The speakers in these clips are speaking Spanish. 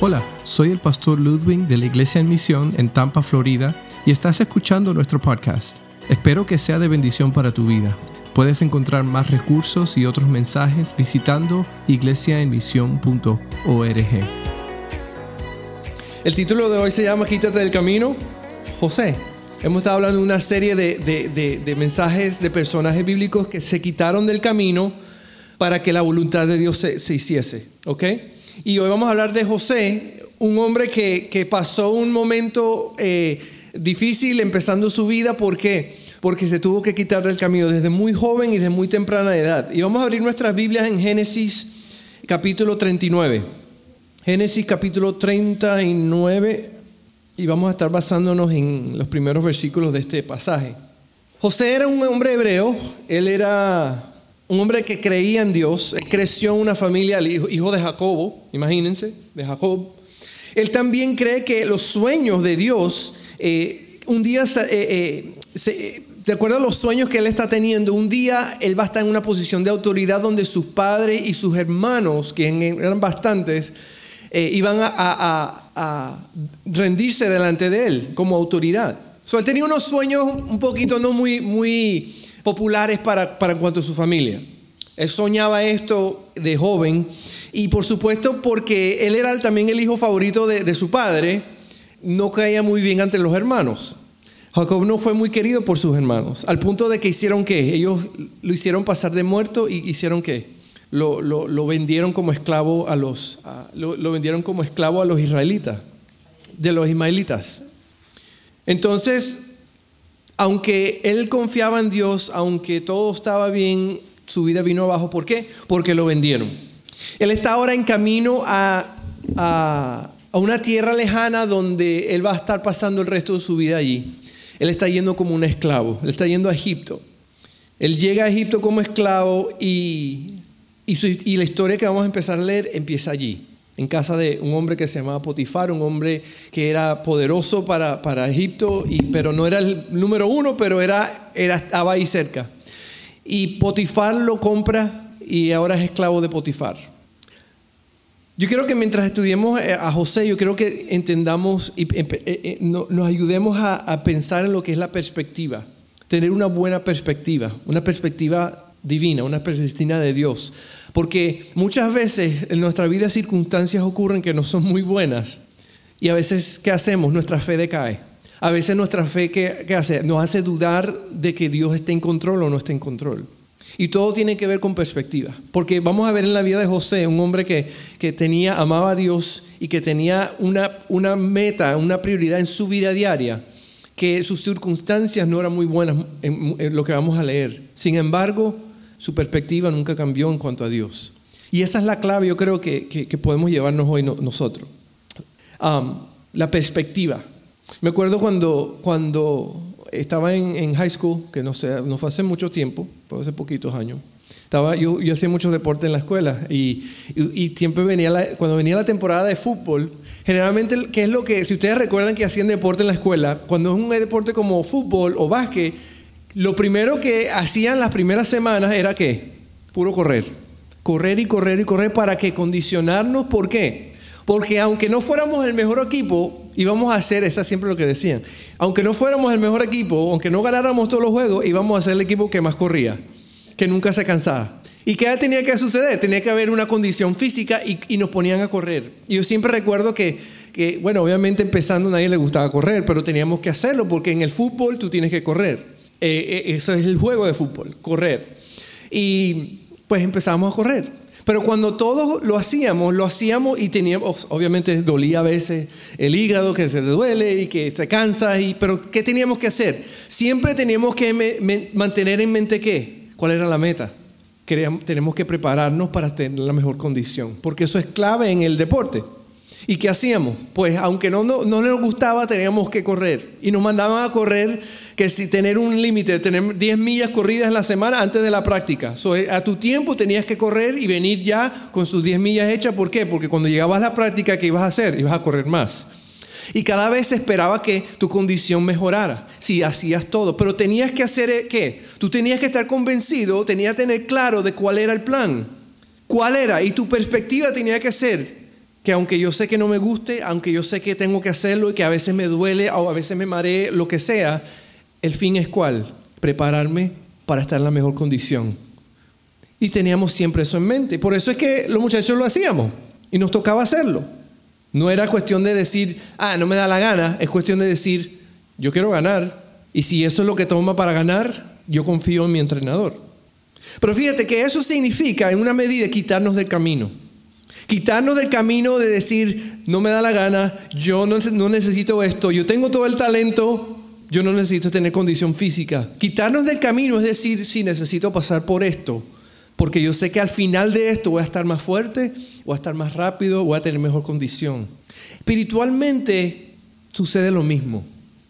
Hola, soy el pastor Ludwig de la Iglesia en Misión en Tampa, Florida, y estás escuchando nuestro podcast. Espero que sea de bendición para tu vida. Puedes encontrar más recursos y otros mensajes visitando iglesiaenmisión.org. El título de hoy se llama Quítate del camino, José. Hemos estado hablando de una serie de, mensajes de personajes bíblicos que se quitaron del camino para que la voluntad de Dios se, se hiciese. ¿Ok? Y hoy vamos a hablar de José, un hombre que, pasó un momento eh, difícil empezando su vida. ¿Por qué? Porque se tuvo que quitar del camino desde muy joven y desde muy temprana edad. Y vamos a abrir nuestras Biblias en Génesis capítulo 39. Génesis capítulo 39 y vamos a estar basándonos en los primeros versículos de este pasaje. José era un hombre hebreo, él era un hombre que creía en Dios, creció en una familia, hijo de Jacobo, imagínense, de Jacob. Él también cree que los sueños de Dios, eh, un día, eh, eh, de acuerdo a los sueños que él está teniendo, un día él va a estar en una posición de autoridad donde sus padres y sus hermanos, que eran bastantes, iban a, rendirse delante de él como autoridad. So, él tenía unos sueños un poquito no muy, muy populares para, para en cuanto a su familia. Él soñaba esto de joven y por supuesto porque él era también el hijo favorito de, su padre, no caía muy bien ante los hermanos. Jacob no fue muy querido por sus hermanos, al punto de que hicieron que ellos lo hicieron pasar de muerto y hicieron que lo, lo, vendieron como esclavo a los lo, lo, vendieron como esclavo a los israelitas, de los ismaelitas. Entonces, aunque él confiaba en Dios, aunque todo estaba bien, su vida vino abajo. ¿Por qué? Porque lo vendieron. Él está ahora en camino a, a, una tierra lejana donde él va a estar pasando el resto de su vida allí. Él está yendo como un esclavo, él está yendo a Egipto. Él llega a Egipto como esclavo y, y la historia que vamos a empezar a leer empieza allí en casa de un hombre que se llamaba Potifar, un hombre que era poderoso para, para Egipto, y, pero no era el número uno, pero era, era, estaba ahí cerca. Y Potifar lo compra y ahora es esclavo de Potifar. Yo quiero que mientras estudiemos eh, a José, yo creo que entendamos y eh, eh, nos ayudemos a, a pensar en lo que es la perspectiva, tener una buena perspectiva, una perspectiva divina, una perspectiva de Dios. Porque muchas veces en nuestra vida circunstancias ocurren que no son muy buenas. Y a veces, ¿qué hacemos? Nuestra fe decae. A veces nuestra fe, ¿qué, hace? Nos hace dudar de que Dios esté en control o no esté en control. Y todo tiene que ver con perspectiva. Porque vamos a ver en la vida de José, un hombre que, que tenía, amaba a Dios y que tenía una, una meta, una prioridad en su vida diaria, que sus circunstancias no eran muy buenas en lo que vamos a leer. Sin embargo, su perspectiva nunca cambió en cuanto a Dios. Y esa es la clave, yo creo que, podemos llevarnos hoy nosotros. la perspectiva. Me acuerdo cuando, cuando estaba en, high school, que no, sé, no fue hace mucho tiempo, fue hace poquitos años. Estaba, yo, yo hacía mucho deporte en la escuela y, y, siempre venía cuando venía la temporada de fútbol, generalmente, ¿qué es lo que, si ustedes recuerdan que hacían deporte en la escuela, cuando es un deporte como fútbol o básquet, lo primero que hacían las primeras semanas era que puro correr. Correr y correr y correr para que condicionarnos. ¿Por qué? Porque aunque no fuéramos el mejor equipo, íbamos a hacer, esa siempre lo que decían, aunque no fuéramos el mejor equipo, aunque no ganáramos todos los juegos, íbamos a ser el equipo que más corría, que nunca se cansaba. ¿Y qué tenía que suceder? Tenía que haber una condición física y, nos ponían a correr. Y yo siempre recuerdo que, que, bueno, obviamente empezando nadie le gustaba correr, pero teníamos que hacerlo porque en el fútbol tú tienes que correr. Eh, eh, es el juego de fútbol, correr. Y pues empezamos a correr. Pero cuando todos lo hacíamos, lo hacíamos y teníamos, obviamente dolía a veces el hígado que se duele y que se cansa, y, pero ¿qué teníamos que hacer? Siempre teníamos que mantener en mente qué, cuál era la meta. tenemos que prepararnos para tener la mejor condición, porque eso es clave en el deporte. ¿Y qué hacíamos? Pues aunque no, no, no nos gustaba, teníamos que correr. Y nos mandaban a correr que si tener un límite, tener 10 millas corridas en la semana antes de la práctica. Eh, a tu tiempo tenías que correr y venir ya con sus 10 millas hechas. ¿Por qué? Porque cuando llegabas a la práctica, ¿qué ibas a hacer? Ibas a correr más. Y cada vez esperaba que tu condición mejorara, si hacías todo. Pero tenías que hacer eh, qué? Tú tenías que estar convencido, tenías que tener claro de cuál era el plan. ¿Cuál era? Y tu perspectiva tenía que ser que aunque yo sé que no me guste, aunque yo sé que tengo que hacerlo y que a veces me duele o a veces me maree, lo que sea, el fin es cuál? Prepararme para estar en la mejor condición. Y teníamos siempre eso en mente. Por eso es que los muchachos lo hacíamos y nos tocaba hacerlo. No era cuestión de decir, ah, no me da la gana, es cuestión de decir, yo quiero ganar y si eso es lo que toma para ganar, yo confío en mi entrenador. Pero fíjate que eso significa en una medida quitarnos del camino. Quitarnos del camino de decir, no me da la gana, yo no, necesito esto, yo tengo todo el talento, yo no necesito tener condición física. Quitarnos del camino es decir, sí, necesito pasar por esto, porque yo sé que al final de esto voy a estar más fuerte, voy a estar más rápido, voy a tener mejor condición. Espiritualmente sucede lo mismo.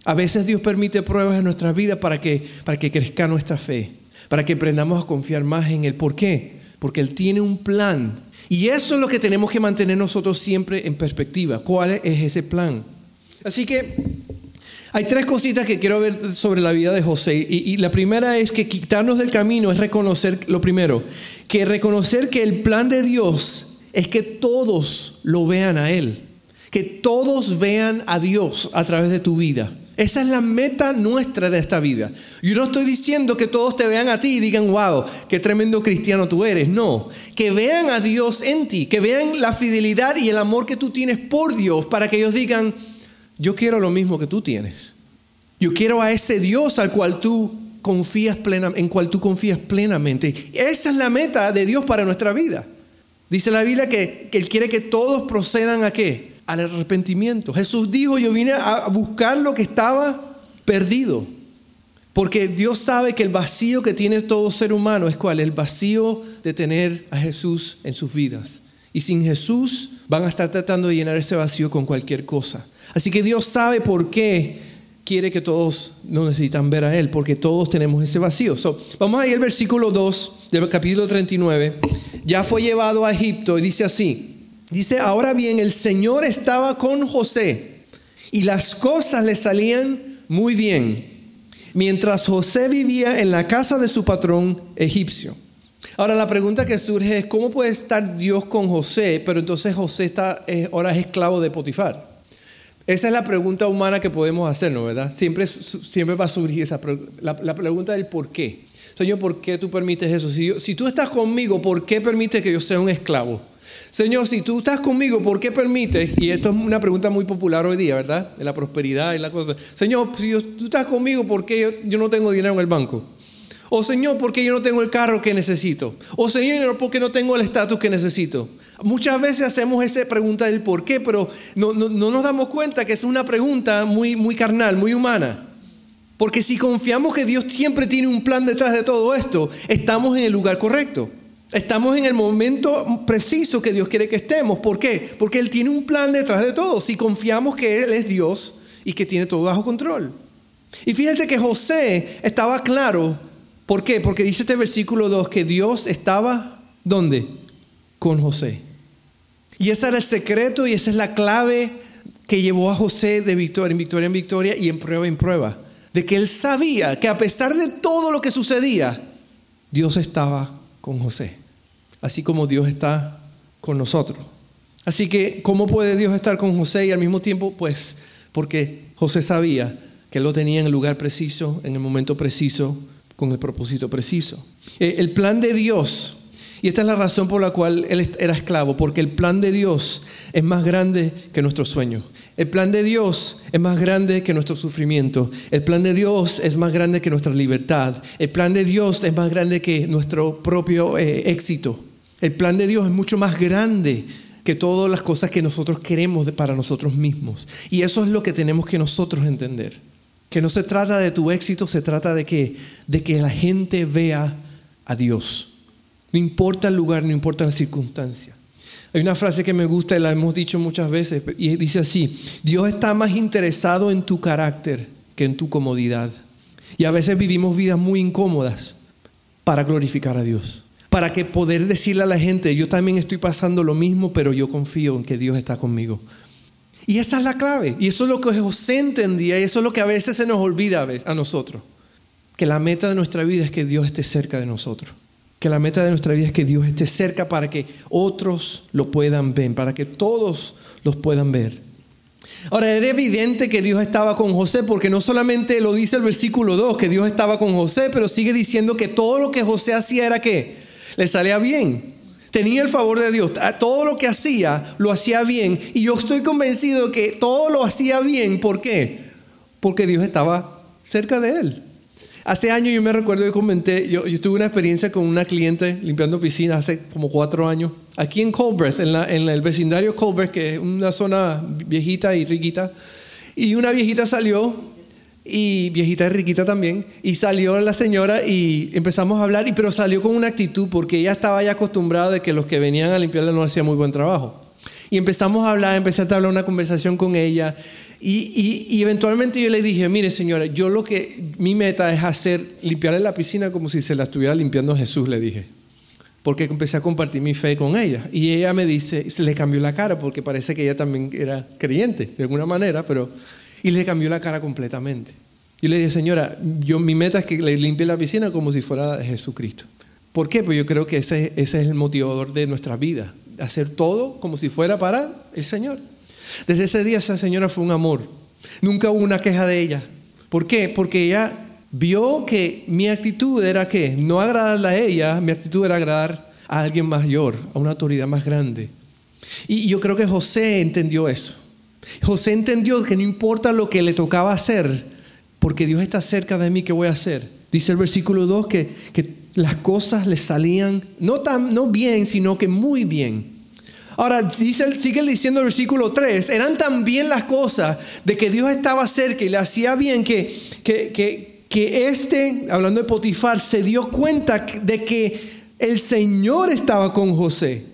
A veces Dios permite pruebas en nuestra vida para que, para que crezca nuestra fe, para que aprendamos a confiar más en Él. ¿Por qué? Porque Él tiene un plan. Y eso es lo que tenemos que mantener nosotros siempre en perspectiva. ¿Cuál es ese plan? Así que hay tres cositas que quiero ver sobre la vida de José. Y, la primera es que quitarnos del camino es reconocer, lo primero, que reconocer que el plan de Dios es que todos lo vean a Él. Que todos vean a Dios a través de tu vida. Esa es la meta nuestra de esta vida. Yo no estoy diciendo que todos te vean a ti y digan, wow, qué tremendo cristiano tú eres. No, que vean a Dios en ti, que vean la fidelidad y el amor que tú tienes por Dios para que ellos digan, yo quiero lo mismo que tú tienes. Yo quiero a ese Dios al cual tú confías plenamente, en cual tú confías plenamente. Esa es la meta de Dios para nuestra vida. Dice la Biblia que, que Él quiere que todos procedan a qué? Al arrepentimiento. Jesús dijo, yo vine a buscar lo que estaba perdido. Porque Dios sabe que el vacío que tiene todo ser humano es cuál? El vacío de tener a Jesús en sus vidas. Y sin Jesús van a estar tratando de llenar ese vacío con cualquier cosa. Así que Dios sabe por qué quiere que todos no necesitan ver a Él, porque todos tenemos ese vacío. vamos a ir al versículo 2 del capítulo 39. Ya fue llevado a Egipto y dice así. Dice, ahora bien, el Señor estaba con José y las cosas le salían muy bien, mientras José vivía en la casa de su patrón egipcio. Ahora la pregunta que surge es, ¿cómo puede estar Dios con José, pero entonces José está, eh, ahora es esclavo de Potifar? Esa es la pregunta humana que podemos hacernos, ¿verdad? Siempre, siempre va a surgir esa la, pregunta del por qué. Señor, ¿por qué tú permites eso? Si, si tú estás conmigo, ¿por qué permites que yo sea un esclavo? Señor, si tú estás conmigo, ¿por qué permites? Y esto es una pregunta muy popular hoy día, ¿verdad? De la prosperidad y la cosa. Señor, si tú estás conmigo, ¿por qué yo, yo, no tengo dinero en el banco? O Señor, ¿por qué yo no tengo el carro que necesito? O Señor, ¿por qué no tengo el estatus que necesito? Muchas veces hacemos esa pregunta del por qué, pero no, nos damos cuenta que es una pregunta muy, muy carnal, muy humana. Porque si confiamos que Dios siempre tiene un plan detrás de todo esto, estamos en el lugar correcto. Estamos en el momento preciso que Dios quiere que estemos. ¿Por qué? Porque Él tiene un plan detrás de todo. Si confiamos que Él es Dios y que tiene todo bajo control. Y fíjate que José estaba claro. ¿Por qué? Porque dice este versículo 2 que Dios estaba, ¿dónde? Con José. Y ese era el secreto y esa es la clave que llevó a José de victoria en victoria en victoria y en prueba en prueba. De que él sabía que a pesar de todo lo que sucedía, Dios estaba con José. Así como Dios está con nosotros. Así que, ¿cómo puede Dios estar con José y al mismo tiempo? Pues porque José sabía que lo tenía en el lugar preciso, en el momento preciso, con el propósito preciso. Eh, el plan de Dios y esta es la razón por la cual él era esclavo, porque el plan de Dios es más grande que nuestro sueño. El plan de Dios es más grande que nuestro sufrimiento. El plan de Dios es más grande que nuestra libertad. El plan de Dios es más grande que nuestro propio eh, éxito. El plan de Dios es mucho más grande que todas las cosas que nosotros queremos para nosotros mismos. Y eso es lo que tenemos que nosotros entender. Que no se trata de tu éxito, se trata de que, de que la gente vea a Dios. No importa el lugar, no importa la circunstancia. Hay una frase que me gusta y la hemos dicho muchas veces y dice así, Dios está más interesado en tu carácter que en tu comodidad. Y a veces vivimos vidas muy incómodas para glorificar a Dios. Para que poder decirle a la gente, yo también estoy pasando lo mismo, pero yo confío en que Dios está conmigo. Y esa es la clave. Y eso es lo que José entendía y eso es lo que a veces se nos olvida a nosotros. Que la meta de nuestra vida es que Dios esté cerca de nosotros Que la meta de nuestra vida es que Dios esté cerca para que otros lo puedan ver, para que todos los puedan ver. Ahora, era evidente que Dios estaba con José, porque no solamente lo dice el versículo 2, que Dios estaba con José, pero sigue diciendo que todo lo que José hacía era que le salía bien. Tenía el favor de Dios. Todo lo que hacía, lo hacía bien. Y yo estoy convencido de que todo lo hacía bien. ¿Por qué? Porque Dios estaba cerca de él. Hace años yo me recuerdo que comenté, yo, tuve una experiencia con una cliente limpiando piscinas hace como cuatro años, aquí en Colbert, en, en el vecindario Colbert, que es una zona viejita y riquita. Y una viejita salió y viejita y riquita también, y salió la señora y empezamos a hablar, y, pero salió con una actitud porque ella estaba ya acostumbrada de que los que venían a limpiarla no hacían muy buen trabajo. Y empezamos a hablar, empecé a hablar una conversación con ella, y, y, eventualmente yo le dije, mire señora, yo lo que, mi meta es hacer, limpiarle la piscina como si se la estuviera limpiando Jesús, le dije. Porque empecé a compartir mi fe con ella. Y ella me dice, se le cambió la cara porque parece que ella también era creyente, de alguna manera, pero y le cambió la cara completamente. Y le dije, señora, yo, mi meta es que le limpie la piscina como si fuera de Jesucristo. ¿Por qué? Pues yo creo que ese, ese es el motivador de nuestra vida. Hacer todo como si fuera para el Señor. Desde ese día esa señora fue un amor. Nunca hubo una queja de ella. ¿Por qué? Porque ella vio que mi actitud era que no agradarla a ella, mi actitud era agradar a alguien mayor, a una autoridad más grande. Y yo creo que José entendió eso. José entendió que no importa lo que le tocaba hacer, porque Dios está cerca de mí, ¿qué voy a hacer? Dice el versículo 2 que, que las cosas le salían no, tan, no bien, sino que muy bien. Ahora, dice, sigue diciendo el versículo 3, eran tan bien las cosas de que Dios estaba cerca y le hacía bien que, que, que, que este, hablando de Potifar, se dio cuenta de que el Señor estaba con José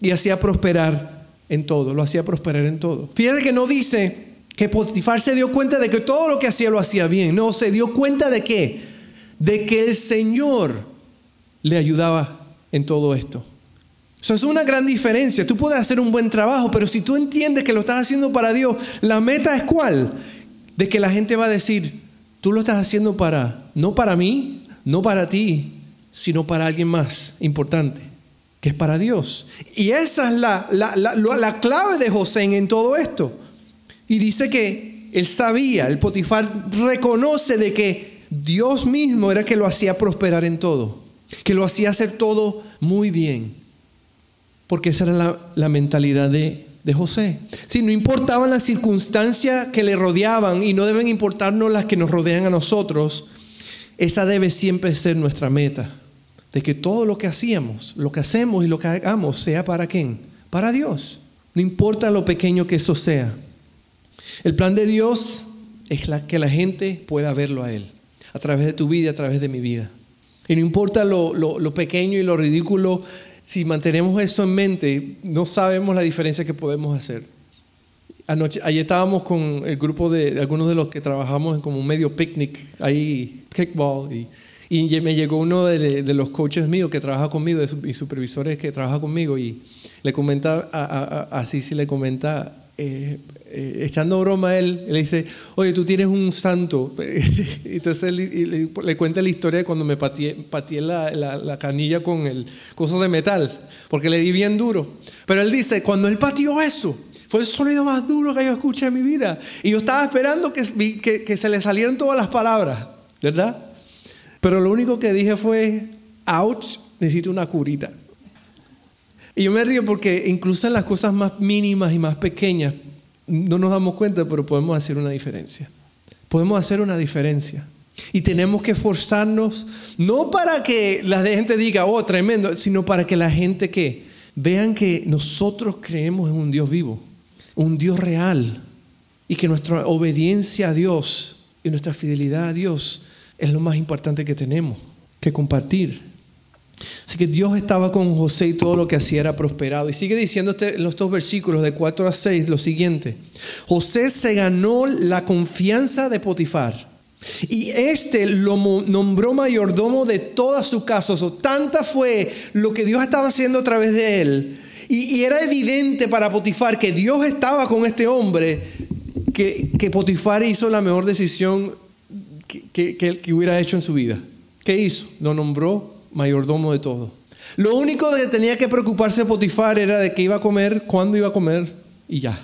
y hacía prosperar en todo, lo hacía prosperar en todo. Fíjate que no dice que Potifar se dio cuenta de que todo lo que hacía lo hacía bien. No, se dio cuenta de qué? De que el Señor le ayudaba en todo esto. Eso es una gran diferencia. Tú puedes hacer un buen trabajo, pero si tú entiendes que lo estás haciendo para Dios, la meta es cuál? De que la gente va a decir, tú lo estás haciendo para, no para mí, no para ti, sino para alguien más importante que es para Dios. Y esa es la, la, clave de José en todo esto. Y dice que él sabía, el Potifar reconoce de que Dios mismo era que lo hacía prosperar en todo, que lo hacía hacer todo muy bien, porque esa era la, mentalidad de, de José. Si no importaban las circunstancias que le rodeaban y no deben importarnos las que nos rodean a nosotros, esa debe siempre ser nuestra meta de que todo lo que hacíamos, lo que hacemos y lo que hagamos sea para quién? Para Dios. No importa lo pequeño que eso sea. El plan de Dios es que la gente pueda verlo a Él, a través de tu vida, a través de mi vida. Y no importa lo, pequeño y lo ridículo, si mantenemos eso en mente, no sabemos la diferencia que podemos hacer. Anoche, ayer estábamos con el grupo de algunos de los que trabajamos en como un medio picnic, ahí, kickball, y y me llegó uno de, los coaches míos que trabaja conmigo, y supervisores que trabaja conmigo, y le comenta, así sí le comenta, eh, eh, echando broma a él, le dice, oye, tú tienes un santo. Entonces le, cuenta la historia de cuando me pateé, la, la, canilla con el coso de metal, porque le di bien duro. Pero él dice, cuando él pateó eso, fue el sonido más duro que yo escuché en mi vida. Y yo estaba esperando que, que, que se le salieran todas las palabras, ¿verdad? Pero lo único que dije fue, ouch, necesito una curita. Y yo me río porque incluso en las cosas más mínimas y más pequeñas, no nos damos cuenta, pero podemos hacer una diferencia. Podemos hacer una diferencia. Y tenemos que esforzarnos, no para que la gente diga, oh, tremendo, sino para que la gente que vean que nosotros creemos en un Dios vivo, un Dios real, y que nuestra obediencia a Dios y nuestra fidelidad a Dios es lo más importante que tenemos que compartir. Así que Dios estaba con José y todo lo que hacía era prosperado. Y sigue diciendo dos versículos de 4 a 6 lo siguiente. José se ganó la confianza de Potifar. Y este lo nombró mayordomo de toda su casa. O tanta fue lo que Dios estaba haciendo a través de él. Y, era evidente para Potifar que Dios estaba con este hombre, que, que Potifar hizo la mejor decisión que, que, hubiera hecho en su vida. ¿Qué hizo? Lo nombró mayordomo de todo. Lo único que tenía que preocuparse Potifar era de qué iba a comer, cuándo iba a comer y ya.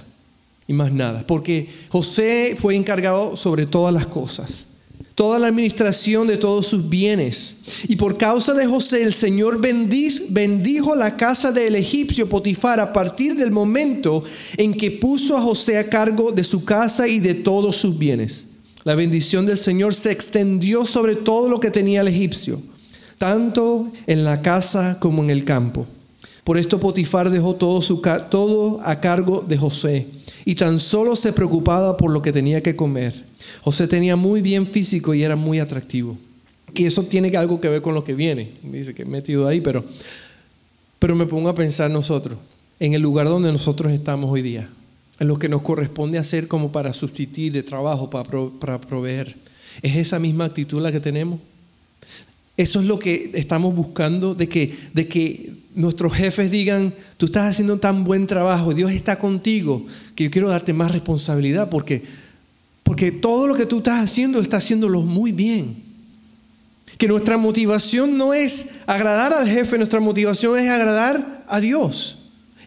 Y más nada. Porque José fue encargado sobre todas las cosas. Toda la administración de todos sus bienes. Y por causa de José el Señor bendijo la casa del egipcio Potifar a partir del momento en que puso a José a cargo de su casa y de todos sus bienes. La bendición del Señor se extendió sobre todo lo que tenía el egipcio tanto en la casa como en el campo. Por esto Potifar dejó todo, su, todo a cargo de José y tan solo se preocupaba por lo que tenía que comer. José tenía muy bien físico y era muy atractivo. Y eso tiene algo que ver con lo que viene. Dice que he metido ahí, pero, pero me pongo a pensar nosotros, en el lugar donde nosotros estamos hoy día, lo que nos corresponde hacer como para sustituir de trabajo, para, para proveer. ¿Es esa misma actitud la que tenemos? Eso es lo que estamos buscando, de que, de que nuestros jefes digan, tú estás haciendo tan buen trabajo, Dios está contigo, que yo quiero darte más responsabilidad, porque, porque todo lo que tú estás haciendo, está haciéndolo muy bien. Que nuestra motivación no es agradar al jefe, nuestra motivación es agradar a Dios.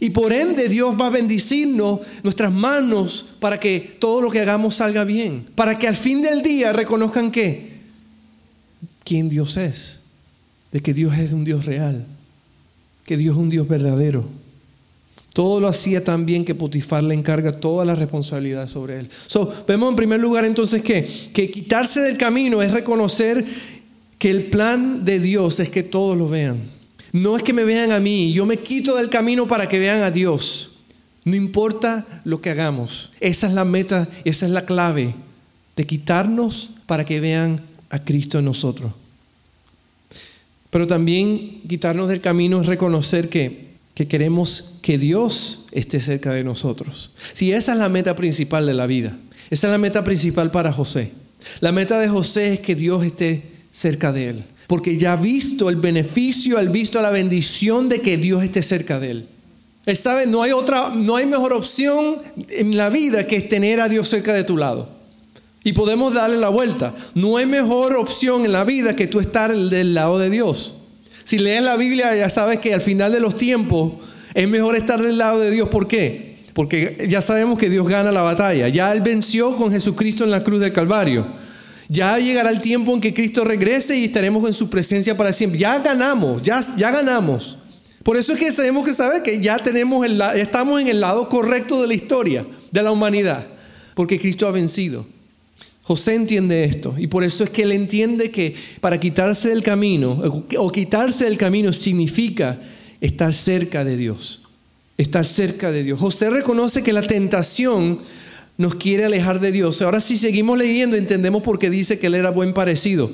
Y por ende Dios va a bendecirnos nuestras manos para que todo lo que hagamos salga bien. Para que al fin del día reconozcan que quién Dios es, de que Dios es un Dios real, que Dios es un Dios verdadero. Todo lo hacía tan bien que Potifar le encarga toda la responsabilidad sobre él. So, vemos en primer lugar entonces que, que quitarse del camino es reconocer que el plan de Dios es que todos lo vean. No es que me vean a mí, yo me quito del camino para que vean a Dios. No importa lo que hagamos. Esa es la meta, esa es la clave de quitarnos para que vean a Cristo en nosotros. Pero también quitarnos del camino es reconocer que, queremos que Dios esté cerca de nosotros. Si esa es la meta principal de la vida, esa es la meta principal para José. La meta de José es que Dios esté cerca de él, porque ya ha visto el beneficio, ha visto la bendición de que Dios esté cerca de él. Él sabe, no hay otra, no hay mejor opción en la vida que tener a Dios cerca de tu lado. Y podemos darle la vuelta. No hay mejor opción en la vida que tú estar del lado de Dios. Si lees la Biblia ya sabes que al final de los tiempos es mejor estar del lado de Dios. ¿Por qué? Porque ya sabemos que Dios gana la batalla. Ya Él venció con Jesucristo en la cruz del Calvario. Ya llegará el tiempo en que Cristo regrese y estaremos en su presencia para siempre. Ya ganamos, ya, ya ganamos. Por eso es que tenemos que saber que ya tenemos el, estamos en el lado correcto de la historia, de la humanidad. Porque Cristo ha vencido. José entiende esto y por eso es que él entiende que para quitarse del camino o quitarse del camino significa estar cerca de Dios, estar cerca de Dios. José reconoce que la tentación nos quiere alejar de Dios. Ahora si seguimos leyendo entendemos por qué dice que él era buen parecido.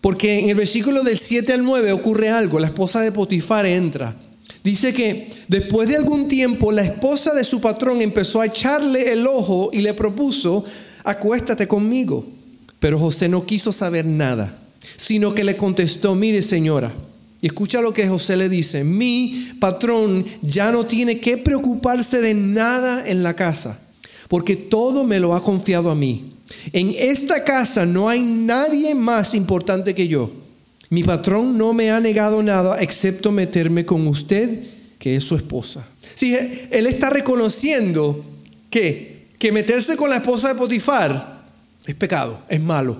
Porque en el versículo del 7 al 9 ocurre algo, la esposa de Potifar entra. Dice que después de algún tiempo la esposa de su patrón empezó a echarle el ojo y le propuso, acuéstate conmigo. Pero José no quiso saber nada, sino que le contestó, mire señora, y escucha lo que José le dice, mi patrón ya no tiene que preocuparse de nada en la casa, porque todo me lo ha confiado a mí. En esta casa no hay nadie más importante que yo. Mi patrón no me ha negado nada excepto meterme con usted, que es su esposa. Sí, él está reconociendo que que meterse con la esposa de Potifar es pecado, es malo.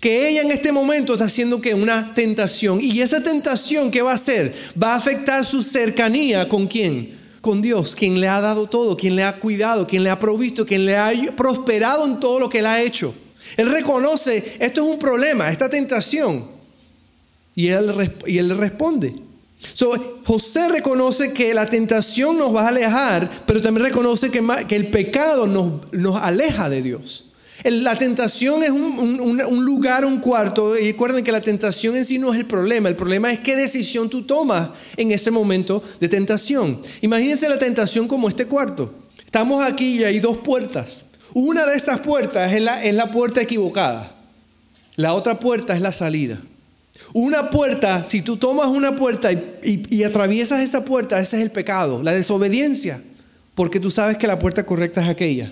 Que ella en este momento está haciendo que una tentación. Y esa tentación, ¿qué va a hacer? Va a afectar su cercanía con quién? Con Dios, quien le ha dado todo, quien le ha cuidado, quien le ha provisto, quien le ha prosperado en todo lo que él ha hecho. Él reconoce, esto es un problema, esta tentación. Y él, y él responde. José reconoce que la tentación nos va a alejar, pero también reconoce que, el pecado nos, nos, aleja de Dios. La tentación es un, lugar, un cuarto, y recuerden que la tentación en sí no es el problema, el problema es qué decisión tú tomas en ese momento de tentación. Imagínense la tentación como este cuarto. Estamos aquí y hay dos puertas. Una de esas puertas es la, es la puerta equivocada. La otra puerta es la salida. Una puerta, si tú tomas una puerta y, atraviesas esa puerta, ese es el pecado, la desobediencia, porque tú sabes que la puerta correcta es aquella.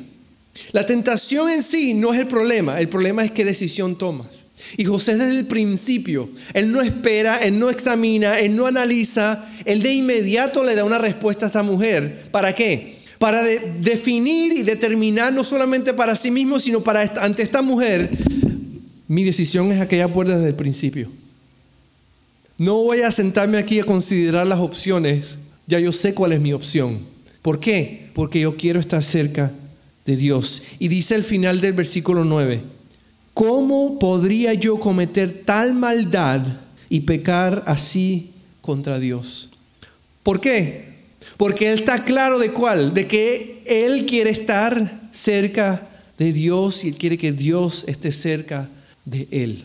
La tentación en sí no es el problema, el problema es qué decisión tomas. Y José desde el principio, él no espera, él no examina, él no analiza, él de inmediato le da una respuesta a esta mujer. ¿Para qué? Para definir y determinar no solamente para sí mismo, sino para ante esta mujer, mi decisión es aquella puerta desde el principio. No voy a sentarme aquí a considerar las opciones, ya yo sé cuál es mi opción. ¿Por qué? Porque yo quiero estar cerca de Dios. Y dice al final del versículo 9, ¿cómo podría yo cometer tal maldad y pecar así contra Dios? ¿Por qué? Porque Él está claro de cuál, de que Él quiere estar cerca de Dios y Él quiere que Dios esté cerca de Él.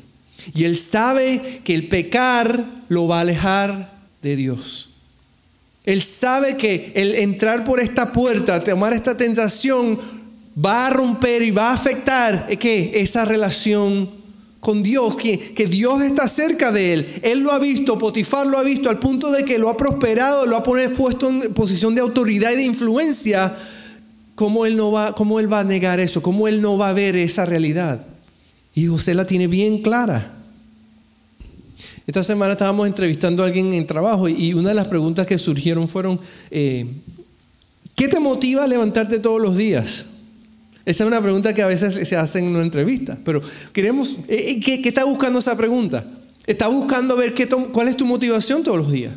Y Él sabe que el pecar lo va a alejar de Dios. Él sabe que el entrar por esta puerta, tomar esta tentación, va a romper y va a afectar esa relación con Dios, que, que, Dios está cerca de él. Él lo ha visto, Potifar lo ha visto al punto de que lo ha prosperado, lo ha puesto en posición de autoridad y de influencia. ¿Cómo él, no va, ¿Cómo él va a negar eso? ¿Cómo él no va a ver esa realidad? Y José la tiene bien clara. Esta semana estábamos entrevistando a alguien en trabajo y una de las preguntas que surgieron fueron, eh, ¿qué te motiva a levantarte todos los días? Esa es una pregunta que a veces se hace en una entrevista, pero queremos, eh, eh, ¿qué, está buscando esa pregunta? Está buscando ver qué cuál es tu motivación todos los días.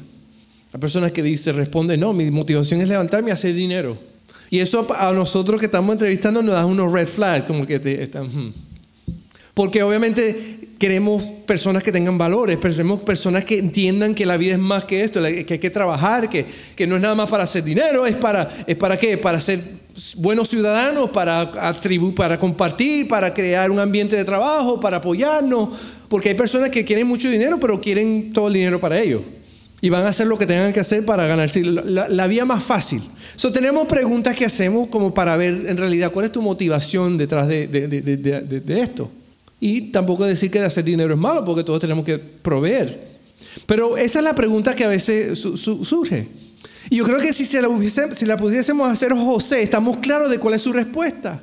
Hay personas que dicen, responde, no, mi motivación es levantarme y hacer dinero. Y eso a nosotros que estamos entrevistando nos da unos red flags, como que están... Hmm. Porque obviamente queremos personas que tengan valores, queremos personas que entiendan que la vida es más que esto, que hay que trabajar, que, que no es nada más para hacer dinero, es para, es para qué, para ser buenos ciudadanos, para, atribu para compartir, para crear un ambiente de trabajo, para apoyarnos, porque hay personas que quieren mucho dinero, pero quieren todo el dinero para ellos. Y van a hacer lo que tengan que hacer para ganarse la, la, vía más fácil. So, tenemos preguntas que hacemos como para ver en realidad cuál es tu motivación detrás de, esto. Y tampoco decir que hacer dinero es malo, porque todos tenemos que proveer. Pero esa es la pregunta que a veces surge. Y yo creo que si, se la pudiésemos hacer José, estamos claros de cuál es su respuesta.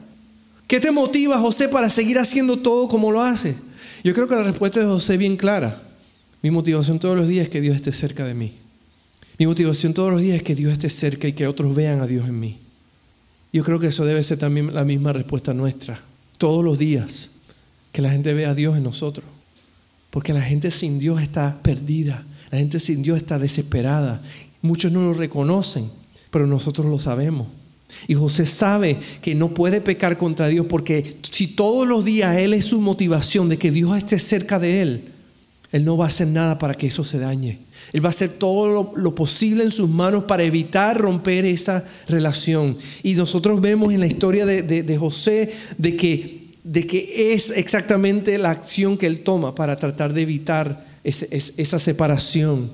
¿Qué te motiva, José, para seguir haciendo todo como lo hace? Yo creo que la respuesta de José es bien clara. Mi motivación todos los días es que Dios esté cerca de mí. Mi motivación todos los días es que Dios esté cerca y que otros vean a Dios en mí. Yo creo que eso debe ser también la misma respuesta nuestra. Todos los días. Que la gente vea a Dios en nosotros. Porque la gente sin Dios está perdida. La gente sin Dios está desesperada. Muchos no lo reconocen, pero nosotros lo sabemos. Y José sabe que no puede pecar contra Dios porque si todos los días Él es su motivación de que Dios esté cerca de Él, Él no va a hacer nada para que eso se dañe. Él va a hacer todo lo, posible en sus manos para evitar romper esa relación. Y nosotros vemos en la historia de, José de que, de que, es exactamente la acción que Él toma para tratar de evitar esa separación.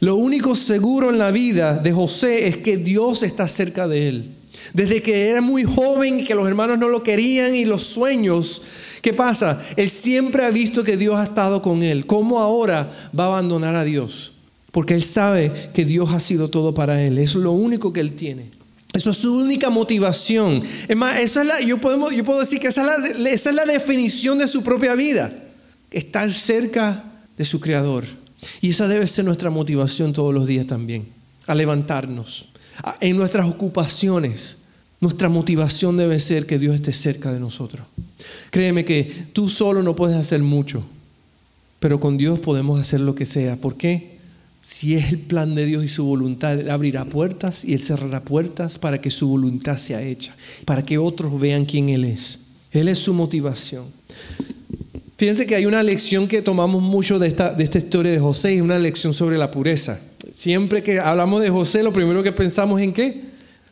Lo único seguro en la vida de José es que Dios está cerca de él. Desde que era muy joven y que los hermanos no lo querían y los sueños, ¿qué pasa? Él siempre ha visto que Dios ha estado con él. ¿Cómo ahora va a abandonar a Dios? Porque él sabe que Dios ha sido todo para él. Es lo único que él tiene. Eso es su única motivación. Es más, es la, yo, podemos, yo puedo decir que esa es, la, esa es la definición de su propia vida. Estar cerca de su Creador. Y esa debe ser nuestra motivación todos los días también, a levantarnos. En nuestras ocupaciones, nuestra motivación debe ser que Dios esté cerca de nosotros. Créeme que tú solo no puedes hacer mucho, pero con Dios podemos hacer lo que sea. ¿Por qué? Si es el plan de Dios y su voluntad, Él abrirá puertas y Él cerrará puertas para que su voluntad sea hecha, para que otros vean quién Él es. Él es su motivación. Fíjense que hay una lección que tomamos mucho de esta, de esta historia de José y una lección sobre la pureza. Siempre que hablamos de José, lo primero que pensamos en qué?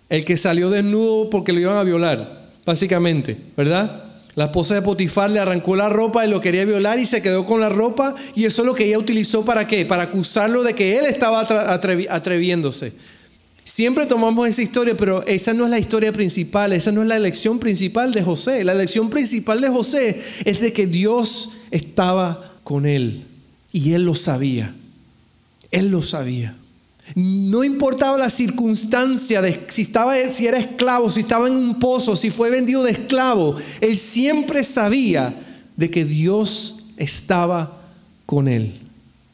El que salió desnudo porque lo iban a violar, básicamente, ¿verdad? La esposa de Potifar le arrancó la ropa y lo quería violar y se quedó con la ropa y eso es lo que ella utilizó para qué? Para acusarlo de que él estaba atreviéndose. Siempre tomamos esa historia, pero esa no es la historia principal, esa no es la elección principal de José. La elección principal de José es de que Dios estaba con él y él lo sabía. Él lo sabía. No importaba la circunstancia de si estaba si era esclavo, si estaba en un pozo, si fue vendido de esclavo, él siempre sabía de que Dios estaba con él.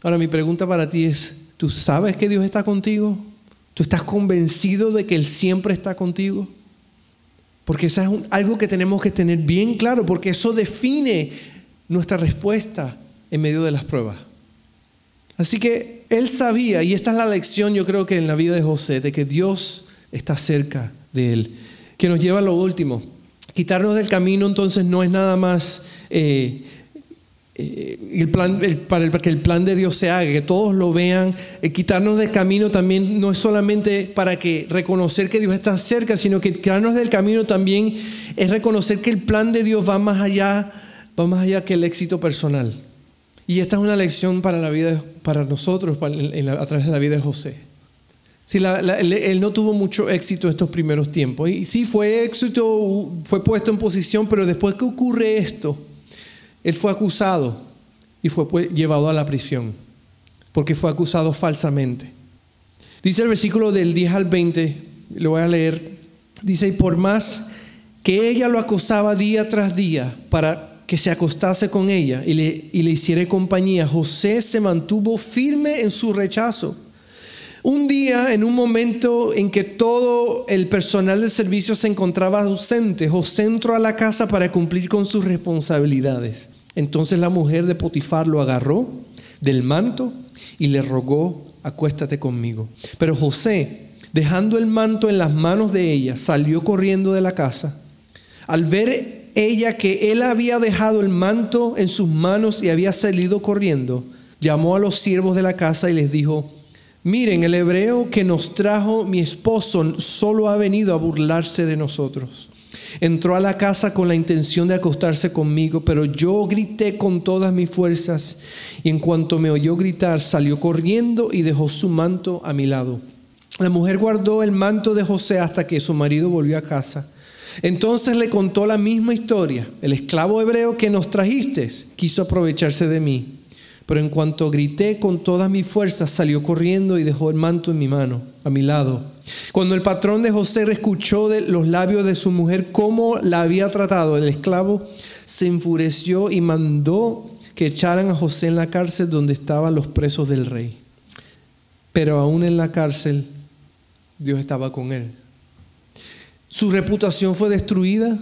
Ahora mi pregunta para ti es, ¿tú sabes que Dios está contigo? ¿Tú estás convencido de que Él siempre está contigo? Porque eso es algo que tenemos que tener bien claro, porque eso define nuestra respuesta en medio de las pruebas. Así que él sabía, y esta es la lección yo creo que en la vida de José, de que Dios está cerca de él, que nos lleva a lo último. Quitarnos del camino entonces no es nada más eh, el plan, para que el plan de Dios se haga, que todos lo vean. Eh, quitarnos del camino también no es solamente para que reconocer que Dios está cerca, sino que quitarnos del camino también es reconocer que el plan de Dios va más allá, va más allá que el éxito personal. Y esta es una lección para la vida, para nosotros, a través de la vida de José. Si él no tuvo mucho éxito estos primeros tiempos. Y sí, fue éxito, fue puesto en posición, pero después que ocurre esto, él fue acusado y fue llevado a la prisión, porque fue acusado falsamente. Dice el versículo del 10 al 20, lo voy a leer, dice, y por más que ella lo acosaba día tras día para que se acostase con ella y le, y le hiciera compañía, José se mantuvo firme en su rechazo. Un día, en un momento en que todo el personal de servicio se encontraba ausente, José entró a la casa para cumplir con sus responsabilidades. Entonces la mujer de Potifar lo agarró del manto y le rogó, acuéstate conmigo. Pero José, dejando el manto en las manos de ella, salió corriendo de la casa. Al ver ella que él había dejado el manto en sus manos y había salido corriendo, llamó a los siervos de la casa y les dijo, Miren, el hebreo que nos trajo mi esposo solo ha venido a burlarse de nosotros. Entró a la casa con la intención de acostarse conmigo, pero yo grité con todas mis fuerzas y en cuanto me oyó gritar salió corriendo y dejó su manto a mi lado. La mujer guardó el manto de José hasta que su marido volvió a casa. Entonces le contó la misma historia. El esclavo hebreo que nos trajiste quiso aprovecharse de mí pero en cuanto grité con todas mis fuerzas, salió corriendo y dejó el manto en mi mano, a mi lado. Cuando el patrón de José escuchó de los labios de su mujer cómo la había tratado, el esclavo se enfureció y mandó que echaran a José en la cárcel donde estaban los presos del rey. Pero aún en la cárcel, Dios estaba con él. Su reputación fue destruida,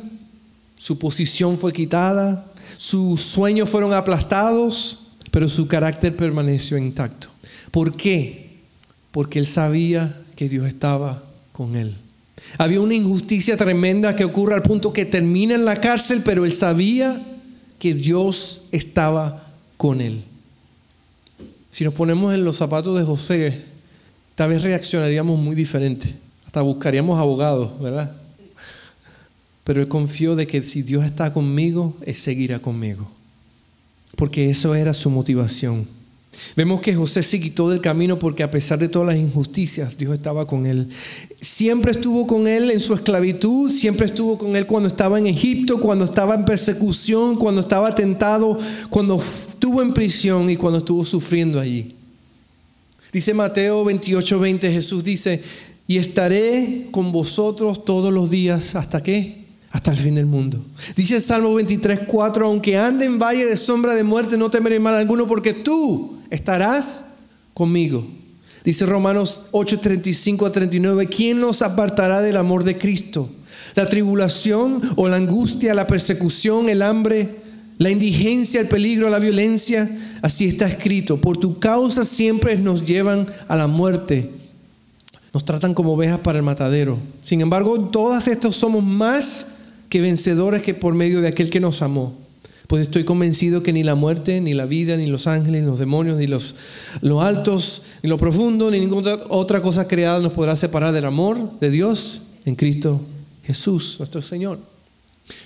su posición fue quitada, sus sueños fueron aplastados, pero su carácter permaneció intacto. ¿Por qué? Porque él sabía que Dios estaba con él. Había una injusticia tremenda que ocurre al punto que termina en la cárcel, pero él sabía que Dios estaba con él. Si nos ponemos en los zapatos de José, tal vez reaccionaríamos muy diferente. Hasta buscaríamos abogados, ¿verdad? Pero él confió de que si Dios está conmigo, Él seguirá conmigo porque eso era su motivación. Vemos que José se quitó del camino porque a pesar de todas las injusticias, Dios estaba con él. Siempre estuvo con él en su esclavitud, siempre estuvo con él cuando estaba en Egipto, cuando estaba en persecución, cuando estaba tentado, cuando estuvo en prisión y cuando estuvo sufriendo allí. Dice Mateo 28, 20, Jesús dice, y estaré con vosotros todos los días hasta qué? Hasta el fin del mundo. Dice Salmo 23, 4, aunque ande en valle de sombra de muerte, no temeré mal alguno porque tú estarás conmigo. Dice Romanos 8, 35 a 39, ¿quién nos apartará del amor de Cristo? La tribulación o la angustia, la persecución, el hambre, la indigencia, el peligro, la violencia. Así está escrito. Por tu causa siempre nos llevan a la muerte. Nos tratan como ovejas para el matadero. Sin embargo, todas estas somos más que vencedores que por medio de aquel que nos amó. Pues estoy convencido que ni la muerte, ni la vida, ni los ángeles, ni los demonios, ni los, altos, ni lo profundo, ni ninguna otra cosa creada nos podrá separar del amor de Dios en Cristo Jesús, nuestro Señor.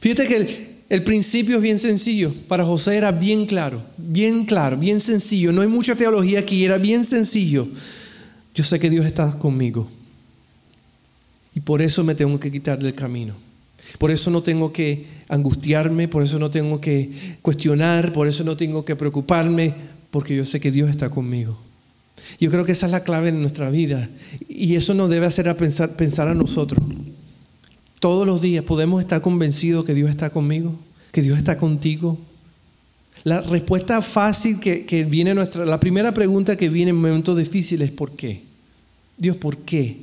Fíjate que el, el principio es bien sencillo. Para José era bien claro, bien claro, bien sencillo. No hay mucha teología aquí, era bien sencillo. Yo sé que Dios está conmigo. Y por eso me tengo que quitar del camino. Por eso no tengo que angustiarme, por eso no tengo que cuestionar, por eso no tengo que preocuparme, porque yo sé que Dios está conmigo. Yo creo que esa es la clave en nuestra vida y eso nos debe hacer a pensar, a nosotros. Todos los días podemos estar convencidos que Dios está conmigo, que Dios está contigo. La respuesta fácil que, que viene nuestra, la primera pregunta que viene en momentos difíciles es ¿por qué? Dios, ¿por qué?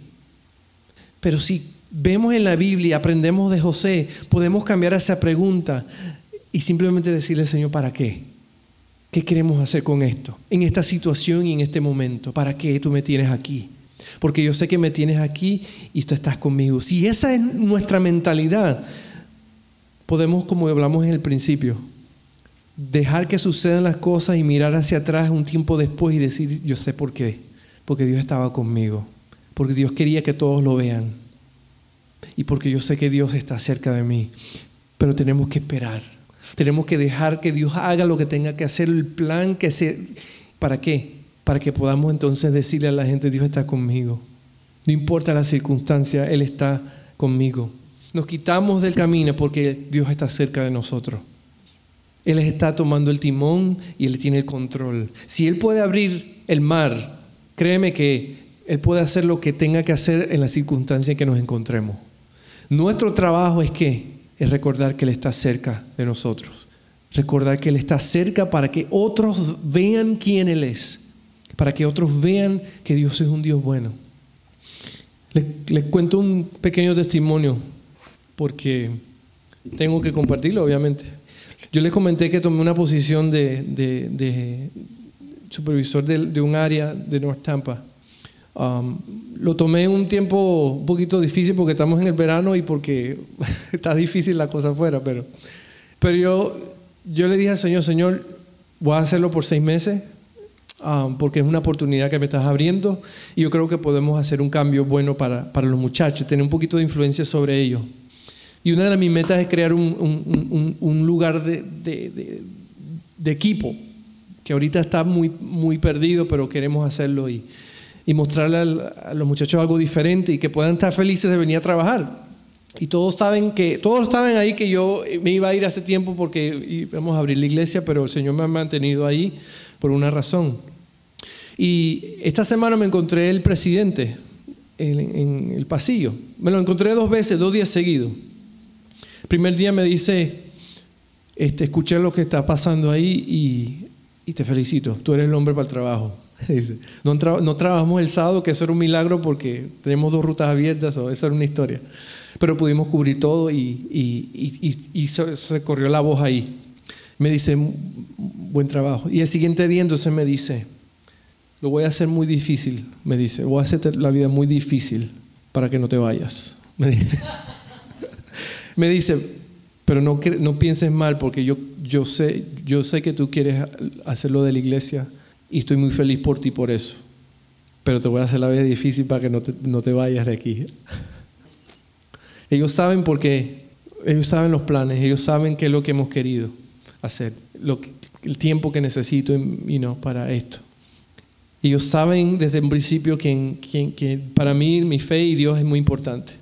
Pero si vemos en la Biblia, aprendemos de José, podemos cambiar esa pregunta y simplemente decirle, Señor, ¿para qué? ¿Qué queremos hacer con esto? En esta situación y en este momento. ¿Para qué tú me tienes aquí? Porque yo sé que me tienes aquí y tú estás conmigo. Si esa es nuestra mentalidad, podemos, como hablamos en el principio, dejar que sucedan las cosas y mirar hacia atrás un tiempo después y decir, yo sé por qué. Porque Dios estaba conmigo. Porque Dios quería que todos lo vean. Y porque yo sé que Dios está cerca de mí. Pero tenemos que esperar tenemos que dejar que Dios haga lo que tenga que hacer, el plan que se... ¿Para qué? Para que podamos entonces decirle a la gente, Dios está conmigo. No importa la circunstancia, Él está conmigo. Nos quitamos del camino porque Dios está cerca de nosotros. Él está tomando el timón y Él tiene el control. Si Él puede abrir el mar, créeme que Él puede hacer lo que tenga que hacer en la circunstancia en que nos encontremos. Nuestro trabajo es que es recordar que Él está cerca de nosotros. Recordar que Él está cerca para que otros vean quién Él es. Para que otros vean que Dios es un Dios bueno. Les, cuento un pequeño testimonio porque tengo que compartirlo, obviamente. Yo les comenté que tomé una posición de, supervisor de, un área de North Tampa. Um, lo tomé un tiempo un poquito difícil porque estamos en el verano y porque está difícil la cosa afuera, pero, pero yo, yo le dije al Señor, Señor, voy a hacerlo por seis meses um, porque es una oportunidad que me estás abriendo y yo creo que podemos hacer un cambio bueno para, para los muchachos, tener un poquito de influencia sobre ellos. Y una de mis metas es crear un, un, un, lugar de, de, de, equipo, que ahorita está muy, muy perdido, pero queremos hacerlo y y mostrarle a los muchachos algo diferente y que puedan estar felices de venir a trabajar. Y todos saben que, todos saben ahí que yo me iba a ir hace tiempo porque íbamos a abrir la iglesia, pero el Señor me ha mantenido ahí por una razón. Y esta semana me encontré el presidente en, el pasillo. Me lo encontré dos veces, dos días seguidos. Primer día me dice, este, escuché lo que está pasando ahí y, y te felicito, tú eres el hombre para el trabajo. no, no, trabajamos el sábado, que eso era un milagro porque tenemos dos rutas abiertas, o esa era una historia. Pero pudimos cubrir todo y, y, se, corrió la voz ahí. Me dice, buen trabajo. Y el siguiente día entonces me dice, lo voy a hacer muy difícil, me dice, voy a hacer la vida muy difícil para que no te vayas. Me dice, me dice pero no, no pienses mal porque yo, yo, sé, yo sé que tú quieres hacerlo de la iglesia y estoy muy feliz por ti por eso. Pero te voy a hacer la vida difícil para que no te, no te vayas de aquí. Ellos saben por qué, ellos saben los planes, ellos saben qué es lo que hemos querido hacer, lo el tiempo que necesito y no para esto. Ellos saben desde un principio que, que, para mí mi fe y Dios es muy importante.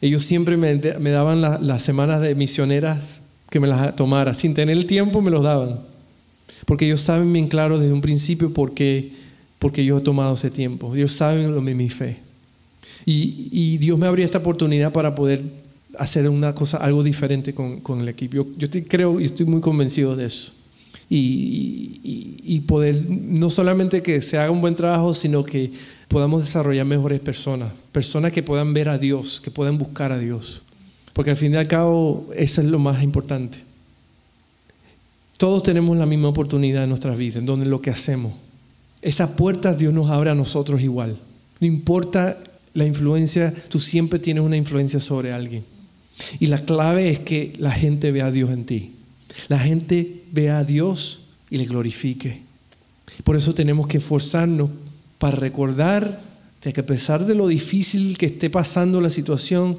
Ellos siempre me, me daban las semanas de misioneras que me las tomara. Sin tener el tiempo me los daban. Porque ellos saben bien claro desde un principio por qué, porque yo he tomado ese tiempo. Ellos saben lo de mi fe. Y, Dios me abrió esta oportunidad para poder hacer una cosa, algo diferente con, el equipo. Yo, yo estoy, creo y estoy muy convencido de eso. Y, y, poder, no solamente que se haga un buen trabajo, sino que podamos desarrollar mejores personas, personas que puedan ver a Dios, que puedan buscar a Dios. Porque al fin y al cabo, eso es lo más importante. Todos tenemos la misma oportunidad en nuestras vidas, en donde lo que hacemos. Esas puertas Dios nos abre a nosotros igual. No importa la influencia, tú siempre tienes una influencia sobre alguien. Y la clave es que la gente vea a Dios en ti. La gente vea a Dios y le glorifique. Por eso tenemos que esforzarnos para recordar de que a pesar de lo difícil que esté pasando la situación,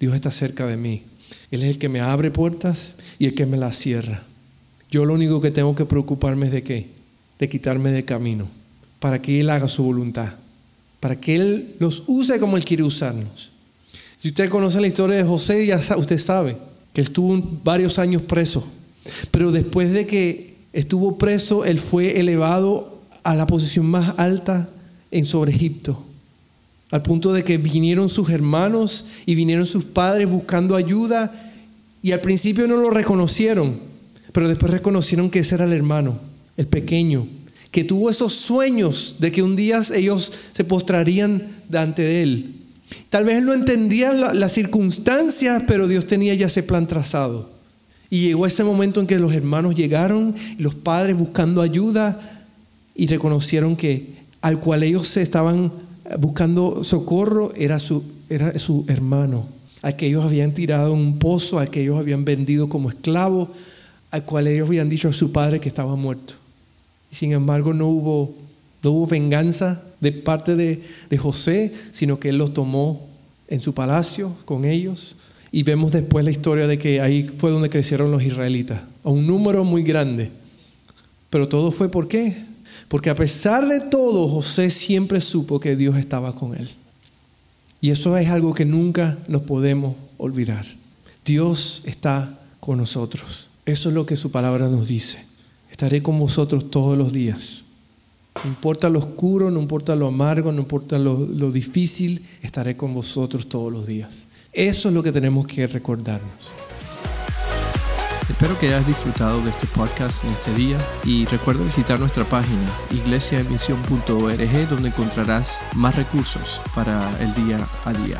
Dios está cerca de mí. Él es el que me abre puertas y el que me las cierra. Yo lo único que tengo que preocuparme es de qué? De quitarme de camino, para que Él haga su voluntad, para que Él nos use como Él quiere usarnos. Si usted conoce la historia de José, ya usted sabe que estuvo varios años preso, pero después de que estuvo preso, él fue elevado a la posición más alta en sobre Egipto, al punto de que vinieron sus hermanos y vinieron sus padres buscando ayuda y al principio no lo reconocieron, pero después reconocieron que ese era el hermano, el pequeño, que tuvo esos sueños de que un día ellos se postrarían delante de él. Tal vez él no entendía las circunstancias, pero Dios tenía ya ese plan trazado. Y llegó ese momento en que los hermanos llegaron, los padres buscando ayuda y reconocieron que al cual ellos se estaban buscando socorro era su, era su hermano, al que ellos habían tirado en un pozo, al que ellos habían vendido como esclavo, al cual ellos habían dicho a su padre que estaba muerto. Y sin embargo no hubo, no hubo venganza de parte de, de José, sino que él los tomó en su palacio con ellos. Y vemos después la historia de que ahí fue donde crecieron los israelitas, a un número muy grande. Pero todo fue por qué? Porque a pesar de todo, José siempre supo que Dios estaba con él. Y eso es algo que nunca nos podemos olvidar. Dios está con nosotros. Eso es lo que su palabra nos dice. Estaré con vosotros todos los días. No importa lo oscuro, no importa lo amargo, no importa lo, difícil, estaré con vosotros todos los días. Eso es lo que tenemos que recordarnos. Espero que hayas disfrutado de este podcast en este día y recuerda visitar nuestra página iglesiaemisión.org donde encontrarás más recursos para el día a día.